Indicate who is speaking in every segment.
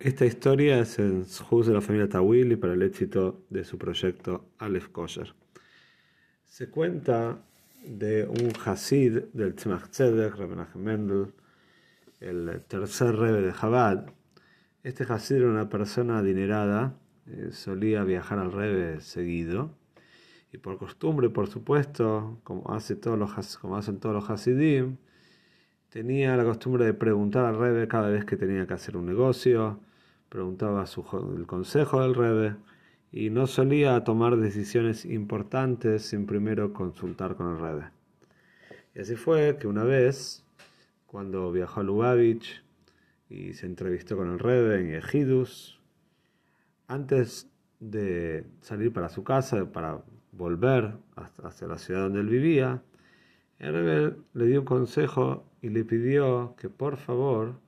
Speaker 1: Esta historia es en Juz de la familia Tawili para el éxito de su proyecto Aleph Kosher. Se cuenta de un Hasid del Tzemach Tzedek, Mendel, el tercer rebe de Chabad. Este Hasid era una persona adinerada, eh, solía viajar al rebe seguido, y por costumbre, por supuesto, como, hace como hacen todos los Hasidim, tenía la costumbre de preguntar al rebe cada vez que tenía que hacer un negocio, preguntaba el consejo del Rebe y no solía tomar decisiones importantes sin primero consultar con el Rebe. Y así fue que una vez, cuando viajó a Lubavitch y se entrevistó con el Rebe en Ejidus, antes de salir para su casa, para volver hacia la ciudad donde él vivía, el Rebe le dio un consejo y le pidió que por favor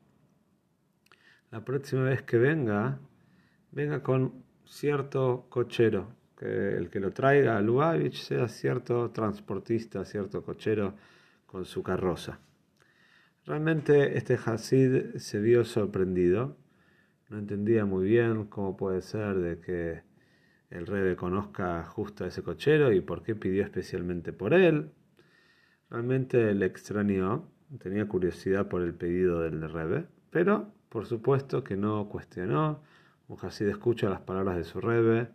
Speaker 1: la próxima vez que venga, venga con cierto cochero, que el que lo traiga a Lubavitch sea cierto transportista, cierto cochero con su carroza. Realmente este Hasid se vio sorprendido, no entendía muy bien cómo puede ser de que el rebe conozca justo a ese cochero y por qué pidió especialmente por él. Realmente le extrañó, tenía curiosidad por el pedido del rebe, pero por supuesto que no cuestionó, un Hasid escucha las palabras de su Rebe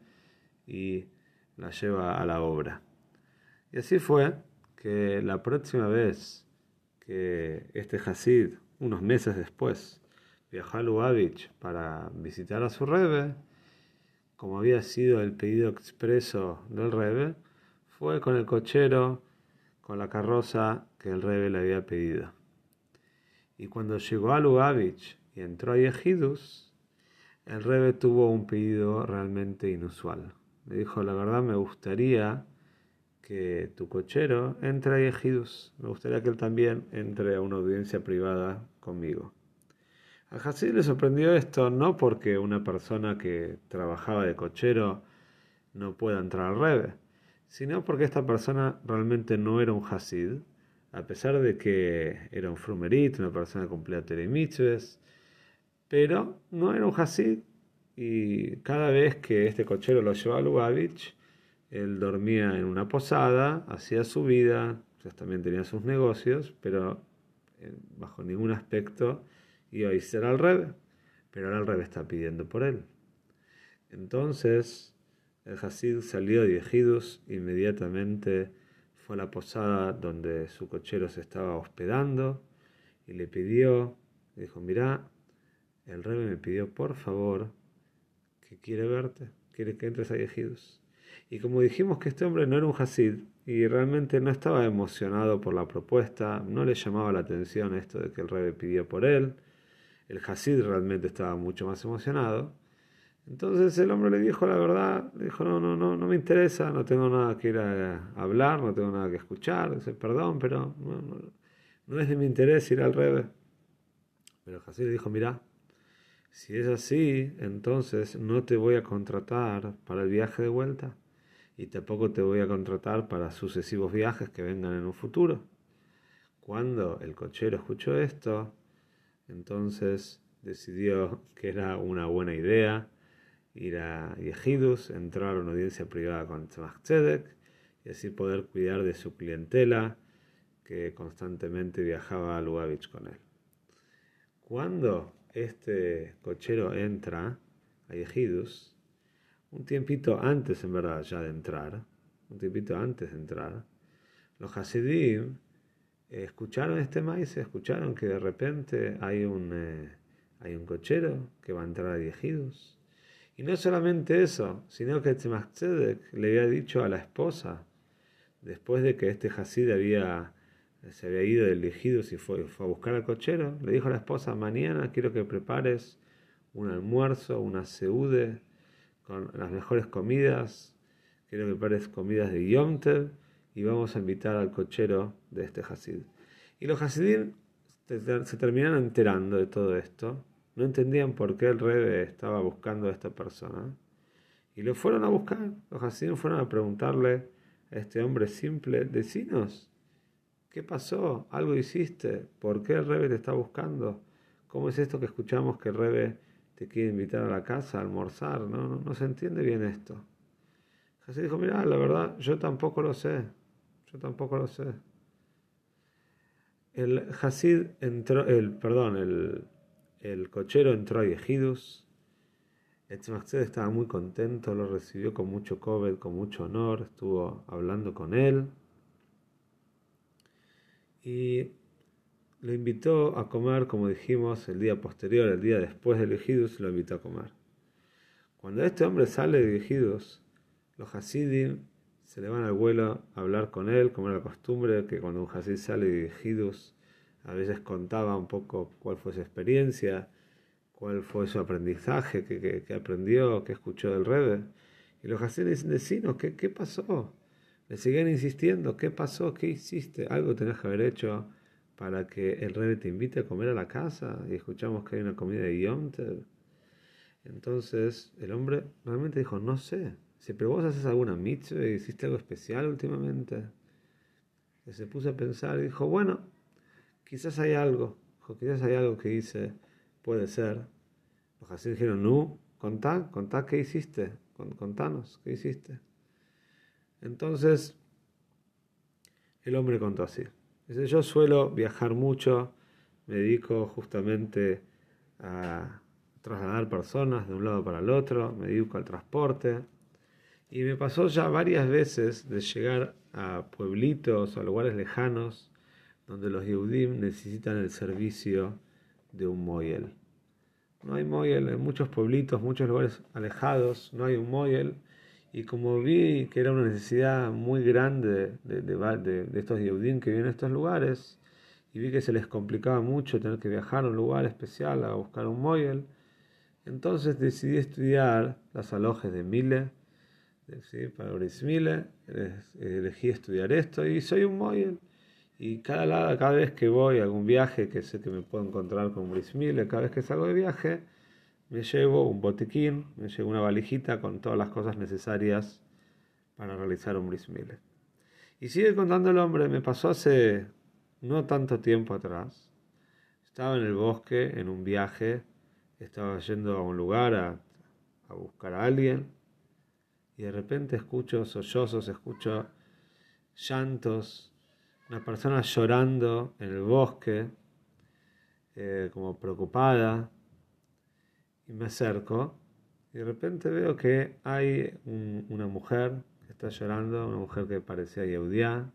Speaker 1: y las lleva a la obra. Y así fue que la próxima vez que este Hasid, unos meses después, viajó a Lubavitch para visitar a su Rebe, como había sido el pedido expreso del Rebe, fue con el cochero, con la carroza que el Rebe le había pedido. Y cuando llegó a Lubavitch y entró a Yehidus, el Rebe tuvo un pedido realmente inusual. Le dijo, la verdad me gustaría que tu cochero entre a Yehidus. Me gustaría que él también entre a una audiencia privada conmigo. A Hasid le sorprendió esto no porque una persona que trabajaba de cochero no pueda entrar al Rebe, sino porque esta persona realmente no era un Hasid, a pesar de que era un frumerit, una persona que cumplía mitzvahs, pero no era un Hasid y cada vez que este cochero lo llevaba a Lubavitch, él dormía en una posada, hacía su vida, también tenía sus negocios, pero eh, bajo ningún aspecto iba a irse al Rebe, pero ahora el Rebe está pidiendo por él. Entonces el Hasid salió de Ejidus, inmediatamente fue a la posada donde su cochero se estaba hospedando y le pidió, dijo, mira, el rey me pidió por favor que quiere verte, quiere que entres a Yehidus. Y como dijimos que este hombre no era un Hasid y realmente no estaba emocionado por la propuesta, no le llamaba la atención esto de que el rey pidió por él, el Hasid realmente estaba mucho más emocionado. Entonces el hombre le dijo la verdad, le dijo, no, no, no, no me interesa, no tengo nada que ir a, hablar, no tengo nada que escuchar, dice, perdón, pero no, es de mi interés ir al Rebe. Pero el Hasid dijo, mira, si es así, entonces no te voy a contratar para el viaje de vuelta y tampoco te voy a contratar para sucesivos viajes que vengan en un futuro. Cuando el cochero escuchó esto, entonces decidió que era una buena idea ir a Yehidus, entrar a una audiencia privada con Tzemach Tzedek y así poder cuidar de su clientela que constantemente viajaba a Lubavitch con él. Cuando este cochero entra a Yehidus, un tiempito antes, en verdad, ya de entrar, un tiempito antes de entrar, los Hasidim escucharon este maíz, escucharon que de repente hay un, eh, hay un cochero que va a entrar a Yehidus. Y no solamente eso, sino que Tzemach le había dicho a la esposa, después de que este Hasid había se había ido del elegido y fue, fue a buscar al cochero, le dijo a la esposa, mañana quiero que prepares un almuerzo, una seude, con las mejores comidas, creo que parece comidas de Yom y vamos a invitar al cochero de este Hasid. Y los Hasidim se terminaron enterando de todo esto, no entendían por qué el rebe estaba buscando a esta persona, y lo fueron a buscar. Los Hasidim fueron a preguntarle a este hombre simple, decinos, ¿qué pasó? ¿Algo hiciste? ¿Por qué el rebe te está buscando? ¿Cómo es esto que escuchamos que el rebe te quiere invitar a la casa a almorzar? No, no, no se entiende bien esto. Hasid dijo, mira, la verdad, yo tampoco lo sé. Yo tampoco lo sé. El Hasid entró, el, perdón, el, el cochero entró a Yehidus. Etzmachzed estaba muy contento, lo recibió con mucho COVID, con mucho honor, estuvo hablando con él. Y lo invitó a comer, como dijimos, el día posterior, el día después del Yehidus, lo invitó a comer. Cuando este hombre sale de Yehidus, los Hasidim se le van al vuelo a hablar con él, como era la costumbre, que cuando un Hasid sale de Hidus, a veces contaba un poco cuál fue su experiencia, cuál fue su aprendizaje, qué, aprendió, qué escuchó del Rebbe. Y los Hasidim dicen, decinos, ¿qué, ¿qué pasó? Le siguen insistiendo, ¿qué pasó? ¿Qué hiciste? Algo tenés que haber hecho para que el Rebbe te invite a comer a la casa y escuchamos que hay una comida de Yom Entonces el hombre realmente dijo, no sé, si pero vos haces alguna mitzvah y hiciste algo especial últimamente. Y se puso a pensar y dijo, bueno, quizás hay algo, quizás hay algo que hice, puede ser. Los así dijeron, no, contá, contá qué hiciste, contanos qué hiciste. Entonces, el hombre contó así. Yo suelo viajar mucho, me dedico justamente a trasladar personas de un lado para el otro, me dedico al transporte. Y me pasó ya varias veces de llegar a pueblitos o a lugares lejanos donde los Yehudim necesitan el servicio de un moyel. No hay moyel en muchos pueblitos, muchos lugares alejados, no hay un moyel. Y como vi que era una necesidad muy grande de, de, estos Yehudim que viven en estos lugares, y vi que se les complicaba mucho tener que viajar a un lugar especial a buscar un moyel, entonces decidí estudiar las alojes de Mile ¿sí? para Brismile, elegí estudiar esto y soy un Moyel. Y cada, cada vez que voy a algún viaje, que sé que me puedo encontrar con Brismile, cada vez que salgo de viaje, me llevo un botiquín, me llevo una valijita con todas las cosas necesarias para realizar un Brismile. Y sigue contando el hombre, me pasó hace no tanto tiempo atrás. Estaba en el bosque, en un viaje, estaba yendo a un lugar a, a buscar a alguien y de repente escucho sollozos, escucho llantos, una persona llorando en el bosque, eh, como preocupada, y me acerco y de repente veo que hay una mujer que está llorando, una mujer que parecía Yehudiá,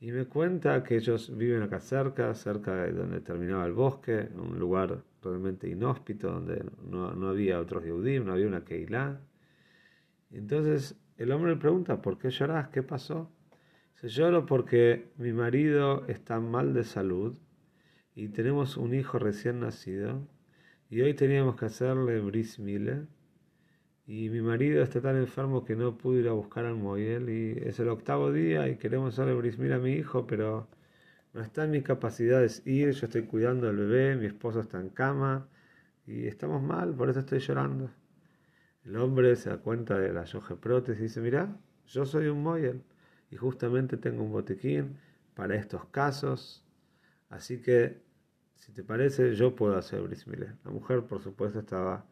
Speaker 1: y me cuenta que ellos viven acá cerca, cerca de donde terminaba el bosque, un lugar realmente inhóspito, donde no, no había otros Yehudim, no había una Keilah. Entonces el hombre le pregunta, ¿por qué lloras? ¿Qué pasó? Se lloro porque mi marido está mal de salud y tenemos un hijo recién nacido y hoy teníamos que hacerle bris mile y mi marido está tan enfermo que no pudo ir a buscar al Moyel. Y es el octavo día y queremos hacerle bris mile a mi hijo, pero no está en mis capacidades ir, yo estoy cuidando al bebé, mi esposo está en cama y estamos mal, por eso estoy llorando. El hombre se da cuenta de la yoje prótesis y dice, mira, yo soy un moyel y justamente tengo un botiquín para estos casos, así que si te parece yo puedo hacer brismile. La mujer por supuesto estaba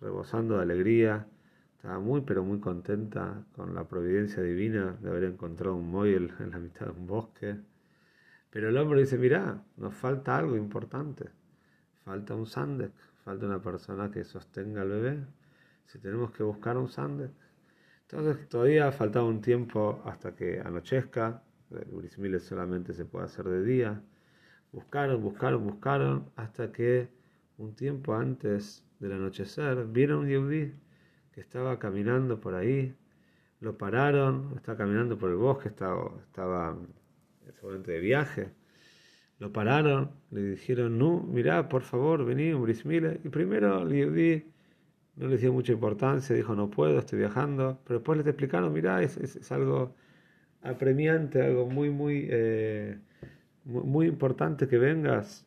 Speaker 1: rebosando de alegría, estaba muy pero muy contenta con la providencia divina de haber encontrado un moyel en la mitad de un bosque. Pero el hombre dice, mira, nos falta algo importante, falta un sandek, falta una persona que sostenga al bebé si tenemos que buscar un sande. Entonces todavía faltaba un tiempo hasta que anochezca, el brismile solamente se puede hacer de día. Buscaron, buscaron, buscaron, hasta que un tiempo antes del anochecer vieron un yehudí que estaba caminando por ahí, lo pararon, estaba caminando por el bosque, estaba, estaba seguramente de viaje. Lo pararon, le dijeron, no, mirá, por favor, vení, un brismile. Y primero Liudi no le dio mucha importancia, dijo, no puedo, estoy viajando. Pero después les explicaron, mirá, es, es, algo apremiante, algo muy, muy, eh, muy, importante que vengas.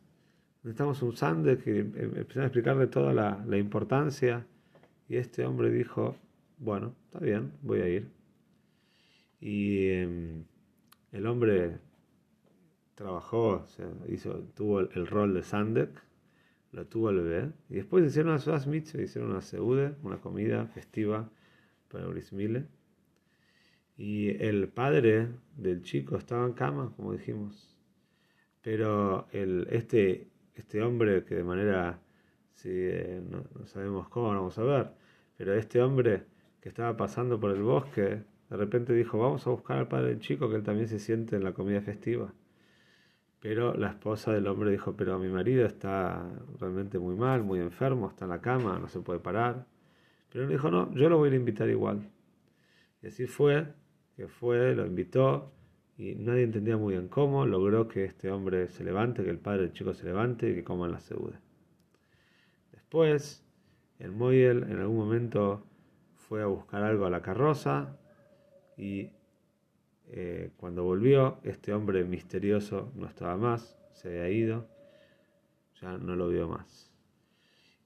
Speaker 1: Necesitamos un sande que em, empezaron a explicarle toda la, la importancia. Y este hombre dijo, bueno, está bien, voy a ir. Y em, el hombre trabajó, hizo, tuvo el, rol de Sandek, lo tuvo el bebé, y después hicieron una Suaz hicieron una seude, una comida festiva para Brismile. Y el padre del chico estaba en cama, como dijimos. Pero el, este, este hombre que de manera, si, eh, no, no sabemos cómo, vamos a ver, pero este hombre que estaba pasando por el bosque, de repente dijo, vamos a buscar al padre del chico, que él también se siente en la comida festiva. Pero la esposa del hombre dijo, pero mi marido está realmente muy mal, muy enfermo, está en la cama, no se puede parar. Pero él dijo, no, yo lo voy a invitar igual. Y así fue, que fue, lo invitó, y nadie entendía muy bien cómo, logró que este hombre se levante, que el padre del chico se levante y que coman la seude. Después, el Moyel en algún momento fue a buscar algo a la carroza y eh, cuando volvió, este hombre misterioso no estaba más, se había ido, ya no lo vio más.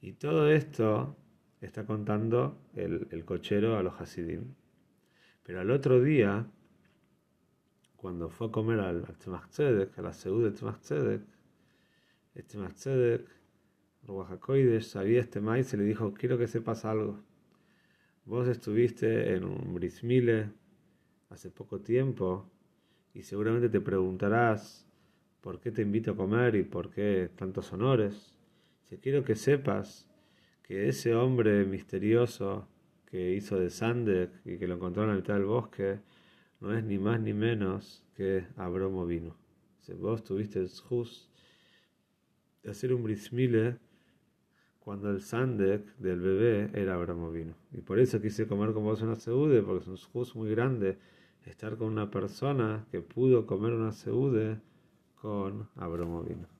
Speaker 1: Y todo esto está contando el, cochero a los Hasidim. Pero al otro día, cuando fue a comer al, Tzemach Tzedek, a la Seúd de Tzedek, el Tzedek, sabía este maíz y le dijo, quiero que sepas algo. Vos estuviste en un brismile hace poco tiempo y seguramente te preguntarás por qué te invito a comer y por qué tantos honores. Si quiero que sepas que ese hombre misterioso que hizo de Sandek y que lo encontró en la mitad del bosque no es ni más ni menos que Abromo vino. Si vos tuviste el jus de hacer un brismile cuando el Sandek del bebé era Abramovino. Y por eso quise comer con vos una seude, porque es un jus muy grande estar con una persona que pudo comer una seude con Abramovino.